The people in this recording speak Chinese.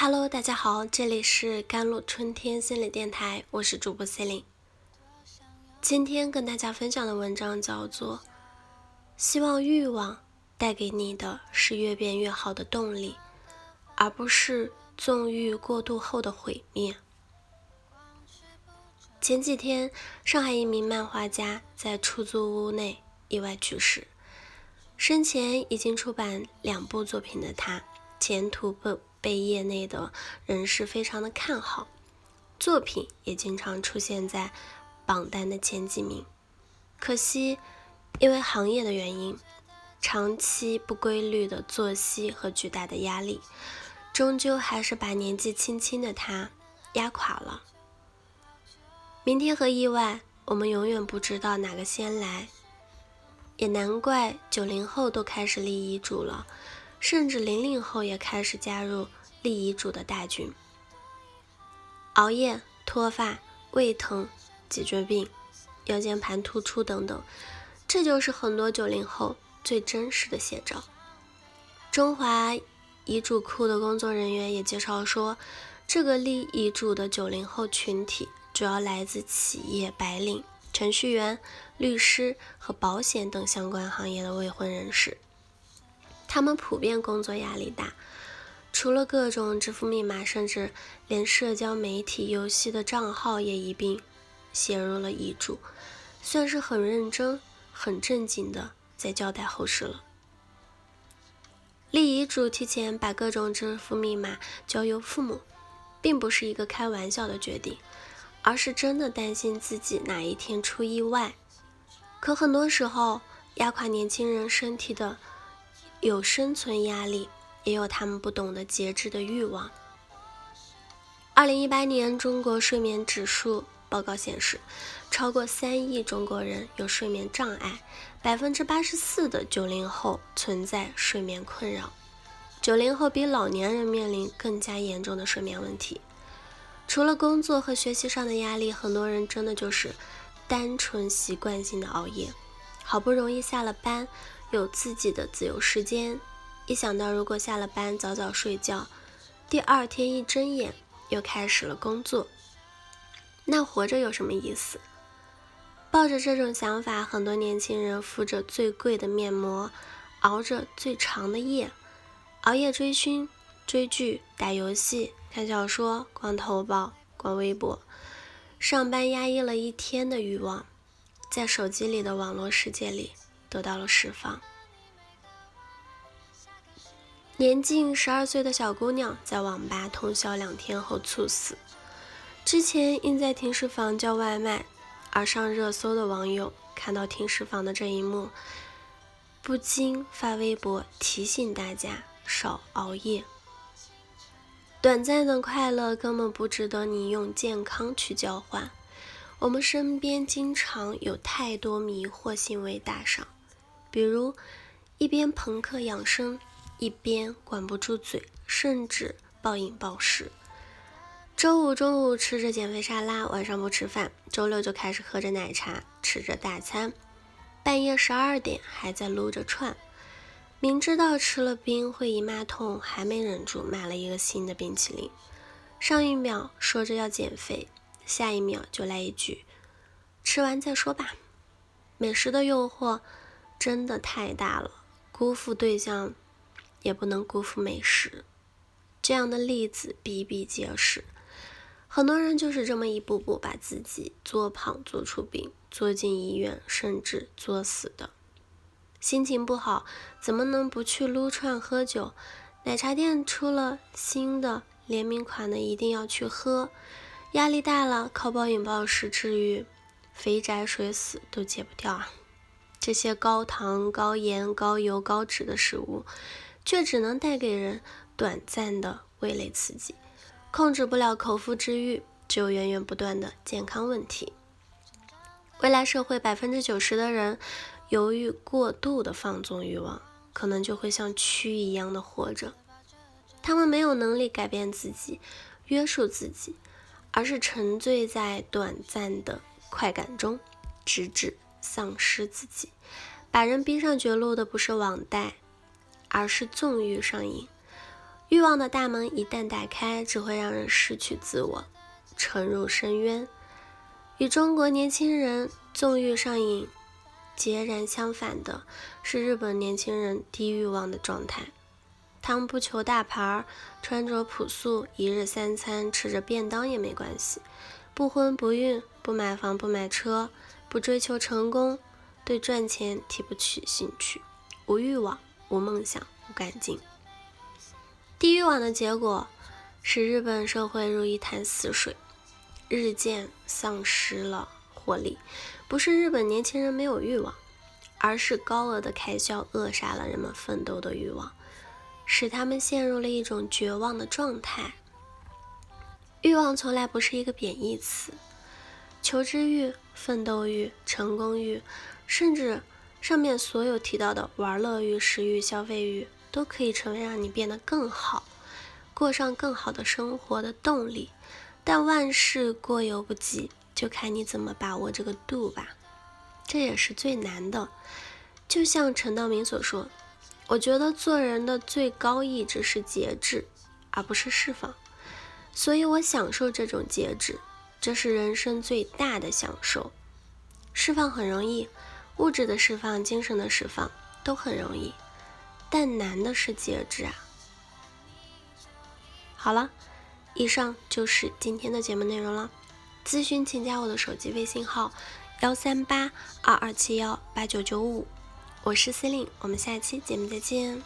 Hello，大家好，这里是甘露春天心理电台，我是主播 c e l i n e 今天跟大家分享的文章叫做《希望欲望带给你的是越变越好的动力，而不是纵欲过度后的毁灭》。前几天，上海一名漫画家在出租屋内意外去世。生前已经出版两部作品的他，前途不。被业内的人士非常的看好，作品也经常出现在榜单的前几名。可惜，因为行业的原因，长期不规律的作息和巨大的压力，终究还是把年纪轻轻的他压垮了。明天和意外，我们永远不知道哪个先来，也难怪九零后都开始立遗嘱了。甚至零零后也开始加入立遗嘱的大军。熬夜、脱发、胃疼、脊椎病、腰间盘突出等等，这就是很多九零后最真实的写照。中华遗嘱库的工作人员也介绍说，这个立遗嘱的九零后群体主要来自企业白领、程序员、律师和保险等相关行业的未婚人士。他们普遍工作压力大，除了各种支付密码，甚至连社交媒体、游戏的账号也一并写入了遗嘱，算是很认真、很正经的在交代后事了。立遗嘱提前把各种支付密码交由父母，并不是一个开玩笑的决定，而是真的担心自己哪一天出意外。可很多时候，压垮年轻人身体的。有生存压力，也有他们不懂得节制的欲望。二零一八年中国睡眠指数报告显示，超过三亿中国人有睡眠障碍，百分之八十四的九零后存在睡眠困扰。九零后比老年人面临更加严重的睡眠问题。除了工作和学习上的压力，很多人真的就是单纯习惯性的熬夜，好不容易下了班。有自己的自由时间，一想到如果下了班早早睡觉，第二天一睁眼又开始了工作，那活着有什么意思？抱着这种想法，很多年轻人敷着最贵的面膜，熬着最长的夜，熬夜追星、追剧、打游戏、看小说、逛淘宝、逛微博，上班压抑了一天的欲望，在手机里的网络世界里。得到了释放。年近十二岁的小姑娘在网吧通宵两天后猝死。之前因在停尸房叫外卖而上热搜的网友，看到停尸房的这一幕，不禁发微博提醒大家少熬夜。短暂的快乐根本不值得你用健康去交换。我们身边经常有太多迷惑行为打赏。比如，一边朋克养生，一边管不住嘴，甚至暴饮暴食。周五中午吃着减肥沙拉，晚上不吃饭；周六就开始喝着奶茶，吃着大餐，半夜十二点还在撸着串。明知道吃了冰会姨妈痛，还没忍住买了一个新的冰淇淋。上一秒说着要减肥，下一秒就来一句：“吃完再说吧。”美食的诱惑。真的太大了，辜负对象，也不能辜负美食。这样的例子比比皆是，很多人就是这么一步步把自己作胖、作出病、作进医院，甚至作死的。心情不好，怎么能不去撸串喝酒？奶茶店出了新的联名款的，一定要去喝。压力大了，靠暴饮暴食治愈，肥宅水死都戒不掉啊！这些高糖、高盐、高油、高脂的食物，却只能带给人短暂的味蕾刺激，控制不了口腹之欲，只有源源不断的健康问题。未来社会百分之九十的人，由于过度的放纵欲望，可能就会像蛆一样的活着。他们没有能力改变自己、约束自己，而是沉醉在短暂的快感中，直至。丧失自己，把人逼上绝路的不是网贷，而是纵欲上瘾。欲望的大门一旦打开，只会让人失去自我，沉入深渊。与中国年轻人纵欲上瘾截然相反的是，日本年轻人低欲望的状态。他们不求大牌，穿着朴素，一日三餐吃着便当也没关系。不婚不育，不买房不买车，不追求成功，对赚钱提不起兴趣，无欲望，无梦想，无干劲。低欲望的结果，使日本社会如一潭死水，日渐丧失了活力。不是日本年轻人没有欲望，而是高额的开销扼杀了人们奋斗的欲望，使他们陷入了一种绝望的状态。欲望从来不是一个贬义词，求知欲、奋斗欲、成功欲，甚至上面所有提到的玩乐欲、食欲、消费欲。都可以成为让你变得更好、过上更好的生活的动力，但万事过犹不及，就看你怎么把握这个度吧。这也是最难的。就像陈道明所说，我觉得做人的最高意志是节制，而不是释放。所以我享受这种节制，这是人生最大的享受。释放很容易，物质的释放、精神的释放都很容易。但难的是节制啊！好了，以上就是今天的节目内容了。咨询请加我的手机微信号：幺三八二二七幺八九九五，我是司令，我们下期节目再见。